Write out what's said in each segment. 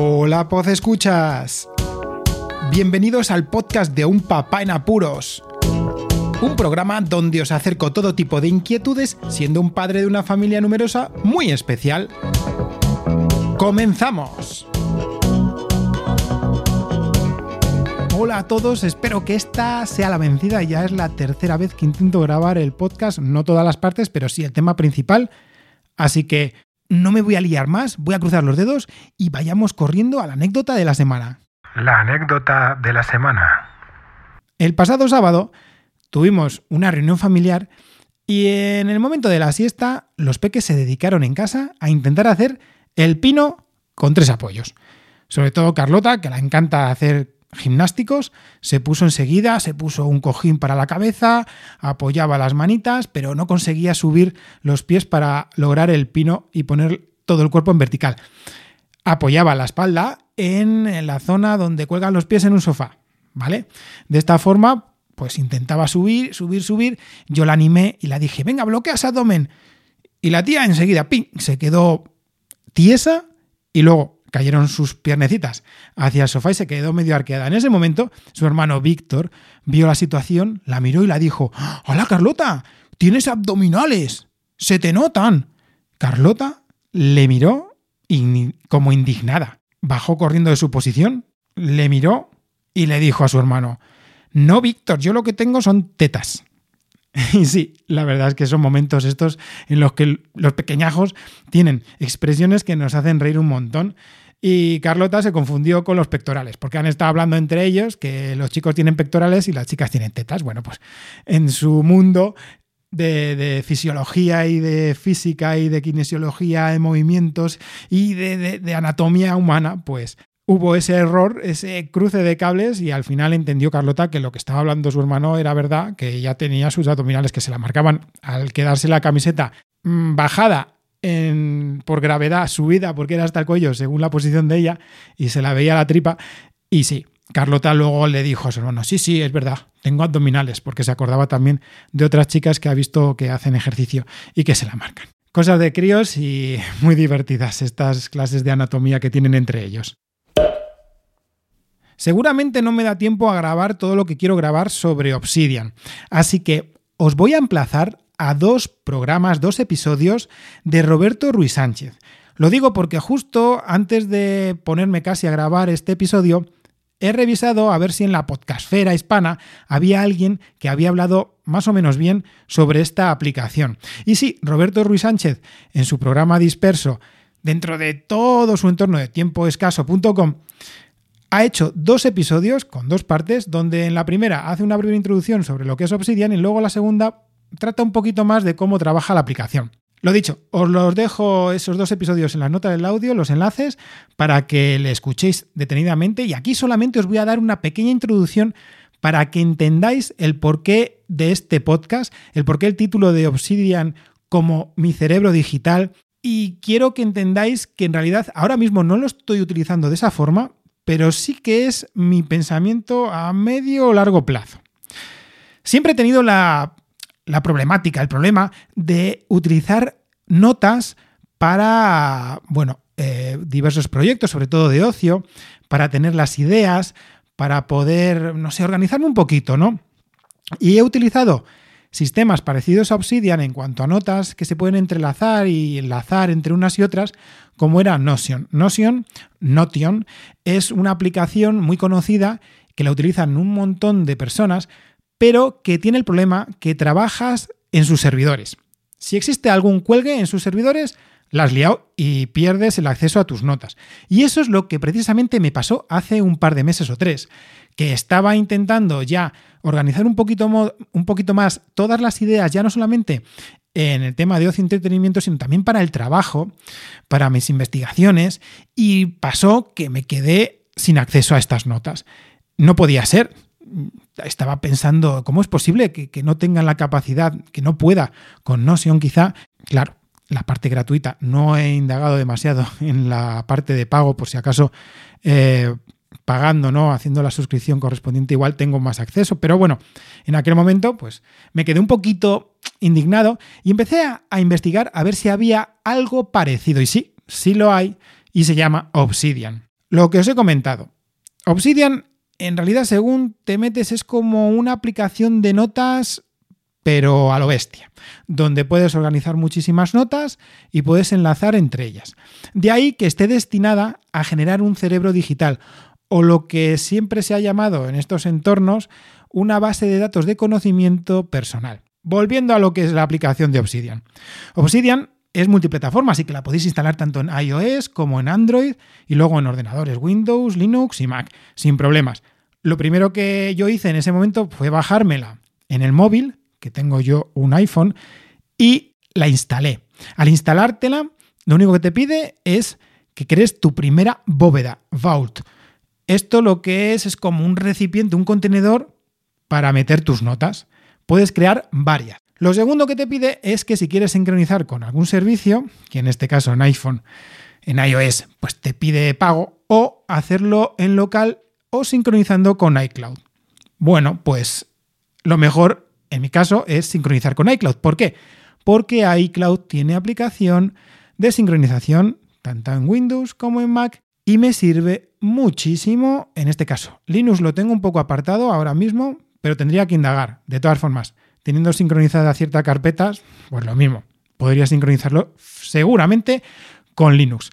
Hola, Poz Escuchas. Bienvenidos al podcast de Un Papá en Apuros. Un programa donde os acerco todo tipo de inquietudes, siendo un padre de una familia numerosa muy especial. ¡Comenzamos! Hola a todos, espero que esta sea la vencida. Ya es la tercera vez que intento grabar el podcast, no todas las partes, pero sí el tema principal. Así que no me voy a liar más, voy a cruzar los dedos y vayamos corriendo a la anécdota de la semana. La anécdota de la semana. El pasado sábado tuvimos una reunión familiar y en el momento de la siesta los peques se dedicaron en casa a intentar hacer el pino con tres apoyos. Sobre todo Carlota, que la encanta hacer gimnásticos, se puso enseguida, se puso un cojín para la cabeza, apoyaba las manitas, pero no conseguía subir los pies para lograr el pino y poner todo el cuerpo en vertical. Apoyaba la espalda en la zona donde cuelgan los pies en un sofá, ¿vale? De esta forma, pues intentaba subir, subir, subir. Yo la animé y la dije, venga, bloquea ese abdomen. Y la tía enseguida, ¡ping! se quedó tiesa y luego cayeron sus piernecitas hacia el sofá y se quedó medio arqueada. En ese momento, su hermano Víctor vio la situación, la miró y la dijo, ¡Hola Carlota! ¡Tienes abdominales! ¡Se te notan! Carlota le miró como indignada. Bajó corriendo de su posición, le miró y le dijo a su hermano, No, Víctor, yo lo que tengo son tetas. Y sí, la verdad es que son momentos estos en los que los pequeñajos tienen expresiones que nos hacen reír un montón. Y Carlota se confundió con los pectorales, porque han estado hablando entre ellos que los chicos tienen pectorales y las chicas tienen tetas. Bueno, pues en su mundo de, fisiología y de física y de kinesiología de movimientos y de, de anatomía humana, pues hubo ese error, ese cruce de cables y al final entendió Carlota que lo que estaba hablando su hermano era verdad, que ya tenía sus abdominales que se la marcaban al quedarse la camiseta mm, bajada por gravedad, subida porque era hasta el cuello según la posición de ella y se la veía la tripa y sí. Carlota luego le dijo a su hermano, sí, sí, es verdad, tengo abdominales, porque se acordaba también de otras chicas que ha visto que hacen ejercicio y que se la marcan. Cosas de críos y muy divertidas estas clases de anatomía que tienen entre ellos. Seguramente no me da tiempo a grabar todo lo que quiero grabar sobre Obsidian, así que os voy a emplazar a dos programas, dos episodios de Roberto Ruiz Sánchez. Lo digo porque justo antes de ponerme casi a grabar este episodio, he revisado a ver si en la podcastfera hispana había alguien que había hablado más o menos bien sobre esta aplicación. Y sí, Roberto Ruiz Sánchez, en su programa disperso, dentro de todo su entorno de tiempoescaso.com, ha hecho dos episodios con dos partes, donde en la primera hace una breve introducción sobre lo que es Obsidian y luego la segunda trata un poquito más de cómo trabaja la aplicación. Lo dicho, os los dejo esos dos episodios en las notas del audio, los enlaces, para que le escuchéis detenidamente y aquí solamente os voy a dar una pequeña introducción para que entendáis el porqué de este podcast, el porqué el título de Obsidian como mi cerebro digital y quiero que entendáis que en realidad ahora mismo no lo estoy utilizando de esa forma, pero sí que es mi pensamiento a medio o largo plazo. Siempre he tenido la, problemática, el problema de utilizar notas para, bueno, eh, diversos proyectos, sobre todo de ocio, para tener las ideas, para poder, no sé, organizarme un poquito, ¿no? Y he utilizado sistemas parecidos a Obsidian en cuanto a notas que se pueden entrelazar y enlazar entre unas y otras, como era Notion. Notion, Notion es una aplicación muy conocida que la utilizan un montón de personas, pero que tiene el problema que trabajas en sus servidores. Si existe algún cuelgue en sus servidores, la has liado y pierdes el acceso a tus notas. Y eso es lo que precisamente me pasó hace un par de meses o tres, que estaba intentando ya organizar un poquito, un poquito más todas las ideas, ya no solamente en el tema de ocio y entretenimiento, sino también para el trabajo, para mis investigaciones, y pasó que me quedé sin acceso a estas notas. No podía ser. Estaba pensando, ¿cómo es posible que, que no tengan la capacidad, que no pueda con Notion quizá? Claro, la parte gratuita. No he indagado demasiado en la parte de pago, por si acaso eh, pagando, ¿no? Haciendo la suscripción correspondiente, igual tengo más acceso. Pero bueno, en aquel momento, pues me quedé un poquito indignado y empecé a, investigar a ver si había algo parecido. Y sí, sí lo hay, y se llama Obsidian. Lo que os he comentado. Obsidian, en realidad, según te metes, es como una aplicación de notas, pero a lo bestia, donde puedes organizar muchísimas notas y puedes enlazar entre ellas. De ahí que esté destinada a generar un cerebro digital, o lo que siempre se ha llamado en estos entornos una base de datos de conocimiento personal. Volviendo a lo que es la aplicación de Obsidian. Obsidian es multiplataforma, así que la podéis instalar tanto en iOS como en Android y luego en ordenadores Windows, Linux y Mac, sin problemas. Lo primero que yo hice en ese momento fue bajármela en el móvil, que tengo yo un iPhone, y la instalé. Al instalártela, lo único que te pide es que crees tu primera bóveda, Vault. Esto lo que es es como un recipiente, un contenedor para meter tus notas. Puedes crear varias. Lo segundo que te pide es que si quieres sincronizar con algún servicio, que en este caso en iPhone, en iOS, pues te pide pago, o hacerlo en local o sincronizando con iCloud. Bueno, pues lo mejor en mi caso es sincronizar con iCloud. ¿Por qué? Porque iCloud tiene aplicación de sincronización tanto en Windows como en Mac y me sirve muchísimo en este caso. Linux lo tengo un poco apartado ahora mismo, pero tendría que indagar. De todas formas, teniendo sincronizadas ciertas carpetas, pues lo mismo. Podría sincronizarlo seguramente con Linux.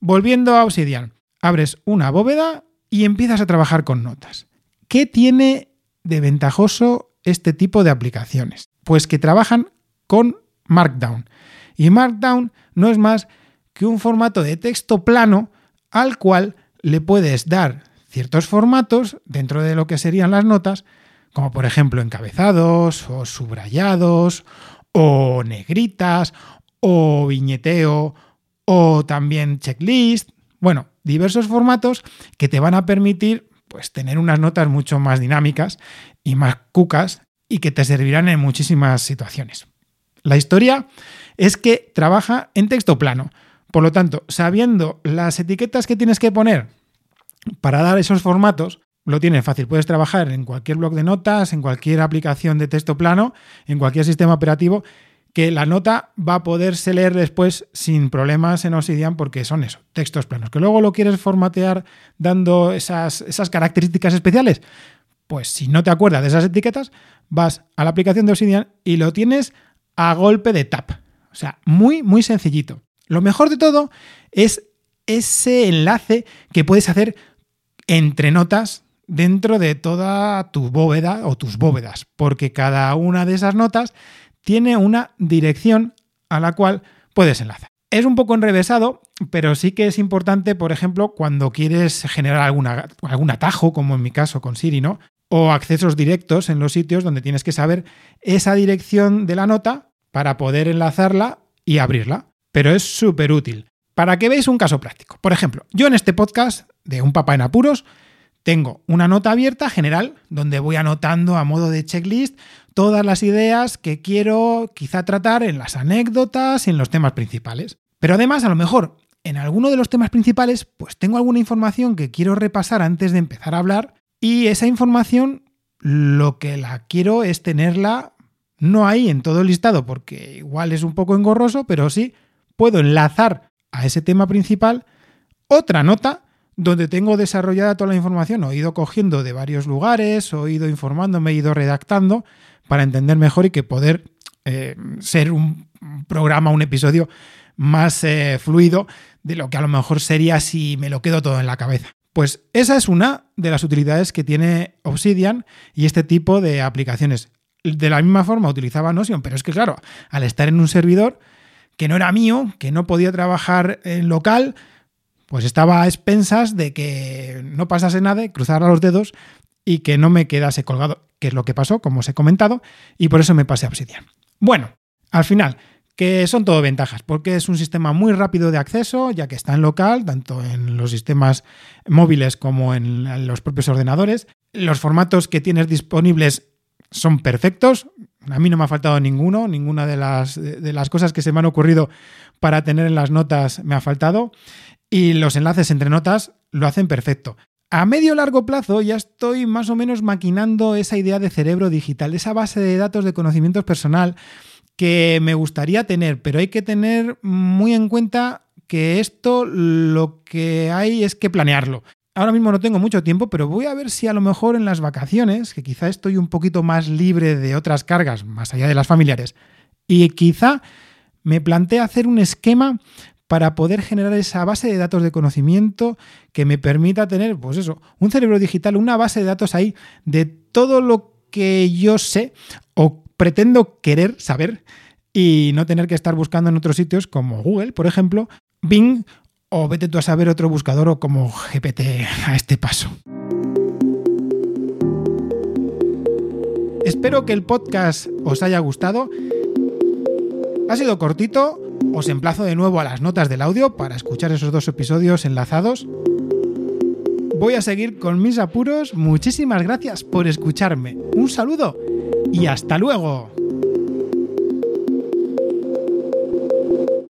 Volviendo a Obsidian, abres una bóveda y empiezas a trabajar con notas. ¿Qué tiene de ventajoso este tipo de aplicaciones? Pues que trabajan con Markdown. Y Markdown no es más que un formato de texto plano al cual le puedes dar ciertos formatos dentro de lo que serían las notas como por ejemplo encabezados o subrayados o negritas o viñeteo o también checklist. Bueno, diversos formatos que te van a permitir pues tener unas notas mucho más dinámicas y más cucas y que te servirán en muchísimas situaciones. La historia es que trabaja en texto plano. Por lo tanto, sabiendo las etiquetas que tienes que poner para dar esos formatos, lo tienes fácil. Puedes trabajar en cualquier blog de notas, en cualquier aplicación de texto plano, en cualquier sistema operativo, que la nota va a poderse leer después sin problemas en Obsidian porque son eso, textos planos. Que luego lo quieres formatear dando esas, esas características especiales. Pues si no te acuerdas de esas etiquetas, vas a la aplicación de Obsidian y lo tienes a golpe de tap. O sea, muy, muy sencillito. Lo mejor de todo es ese enlace que puedes hacer entre notas dentro de toda tu bóveda o tus bóvedas, porque cada una de esas notas tiene una dirección a la cual puedes enlazar. Es un poco enrevesado, pero sí que es importante, por ejemplo, cuando quieres generar algún atajo, como en mi caso con Siri, ¿no? O accesos directos en los sitios donde tienes que saber esa dirección de la nota para poder enlazarla y abrirla. Pero es súper útil. Para que veáis un caso práctico. Por ejemplo, yo en este podcast de Un Papá en Apuros tengo una nota abierta general donde voy anotando a modo de checklist todas las ideas que quiero quizá tratar en las anécdotas y en los temas principales. Pero además, a lo mejor, en alguno de los temas principales, pues tengo alguna información que quiero repasar antes de empezar a hablar y esa información lo que la quiero es tenerla no ahí en todo el listado porque igual es un poco engorroso, pero sí puedo enlazar a ese tema principal otra nota donde tengo desarrollada toda la información. He ido cogiendo de varios lugares, he ido informándome, he ido redactando para entender mejor y que poder eh, ser un programa, un episodio más eh, fluido de lo que a lo mejor sería si me lo quedo todo en la cabeza. Pues esa es una de las utilidades que tiene Obsidian y este tipo de aplicaciones. De la misma forma utilizaba Notion, pero es que claro, al estar en un servidor que no era mío, que no podía trabajar en local, pues estaba a expensas de que no pasase nada, cruzara los dedos y que no me quedase colgado, que es lo que pasó, como os he comentado, y por eso me pasé a Obsidian. Bueno, al final, que son todo ventajas, porque es un sistema muy rápido de acceso, ya que está en local, tanto en los sistemas móviles como en los propios ordenadores. Los formatos que tienes disponibles son perfectos. A mí no me ha faltado ninguno, ninguna de las, de las cosas que se me han ocurrido para tener en las notas me ha faltado y los enlaces entre notas lo hacen perfecto. A medio largo plazo ya estoy más o menos maquinando esa idea de cerebro digital, esa base de datos de conocimiento personal que me gustaría tener, pero hay que tener muy en cuenta que esto lo que hay es que planearlo. Ahora mismo no tengo mucho tiempo, pero voy a ver si a lo mejor en las vacaciones, que quizá estoy un poquito más libre de otras cargas, más allá de las familiares, y quizá me plantea hacer un esquema para poder generar esa base de datos de conocimiento que me permita tener, pues eso, un cerebro digital, una base de datos ahí de todo lo que yo sé o pretendo querer saber y no tener que estar buscando en otros sitios como Google, por ejemplo, Bing o vete tú a saber otro buscador o como GPT a este paso. Espero que el podcast os haya gustado. Ha sido cortito, os emplazo de nuevo a las notas del audio para escuchar esos dos episodios enlazados. Voy a seguir con mis apuros. Muchísimas gracias por escucharme. Un saludo y hasta luego.